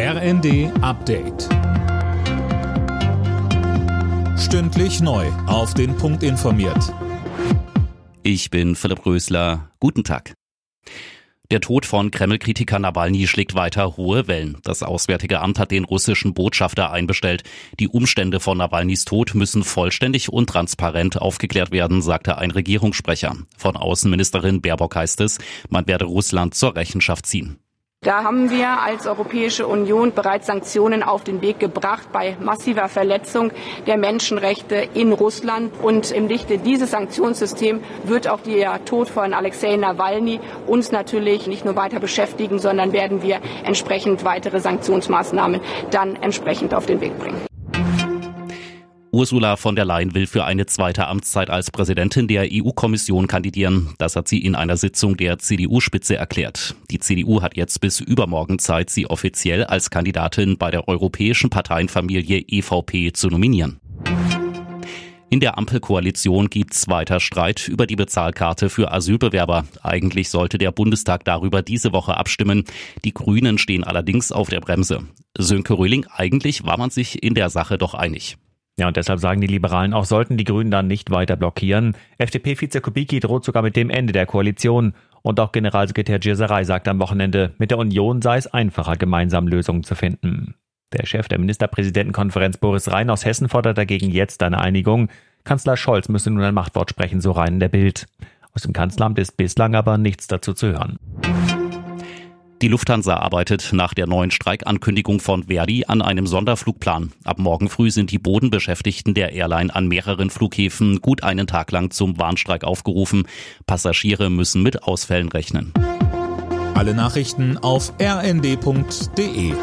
RND Update. Stündlich neu. Auf den Punkt informiert. Ich bin Philipp Rösler. Guten Tag. Der Tod von Kreml-Kritiker Nawalny schlägt weiter hohe Wellen. Das Auswärtige Amt hat den russischen Botschafter einbestellt. Die Umstände von Nawalnys Tod müssen vollständig und transparent aufgeklärt werden, sagte ein Regierungssprecher. Von Außenministerin Baerbock heißt es, man werde Russland zur Rechenschaft ziehen. Da haben wir als Europäische Union bereits Sanktionen auf den Weg gebracht bei massiver Verletzung der Menschenrechte in Russland. Und im Lichte dieses Sanktionssystems wird auch der Tod von Alexei Nawalny uns natürlich nicht nur weiter beschäftigen, sondern werden wir entsprechend weitere Sanktionsmaßnahmen dann entsprechend auf den Weg bringen. Ursula von der Leyen will für eine zweite Amtszeit als Präsidentin der EU-Kommission kandidieren. Das hat sie in einer Sitzung der CDU-Spitze erklärt. Die CDU hat jetzt bis übermorgen Zeit, sie offiziell als Kandidatin bei der europäischen Parteienfamilie EVP zu nominieren. In der Ampelkoalition gibt's weiter Streit über die Bezahlkarte für Asylbewerber. Eigentlich sollte der Bundestag darüber diese Woche abstimmen. Die Grünen stehen allerdings auf der Bremse. Sönke Röhling, eigentlich war man sich in der Sache doch einig. Ja, und deshalb sagen die Liberalen auch, sollten die Grünen dann nicht weiter blockieren. FDP-Vize Kubicki droht sogar mit dem Ende der Koalition. Und auch Generalsekretär Gierserei sagt am Wochenende, mit der Union sei es einfacher, gemeinsam Lösungen zu finden. Der Chef der Ministerpräsidentenkonferenz Boris Rhein aus Hessen fordert dagegen jetzt eine Einigung. Kanzler Scholz müsse nun ein Machtwort sprechen, so rein in der Bild. Aus dem Kanzleramt ist bislang aber nichts dazu zu hören. Die Lufthansa arbeitet nach der neuen Streikankündigung von Verdi an einem Sonderflugplan. Ab morgen früh sind die Bodenbeschäftigten der Airline an mehreren Flughäfen gut einen Tag lang zum Warnstreik aufgerufen. Passagiere müssen mit Ausfällen rechnen. Alle Nachrichten auf rnd.de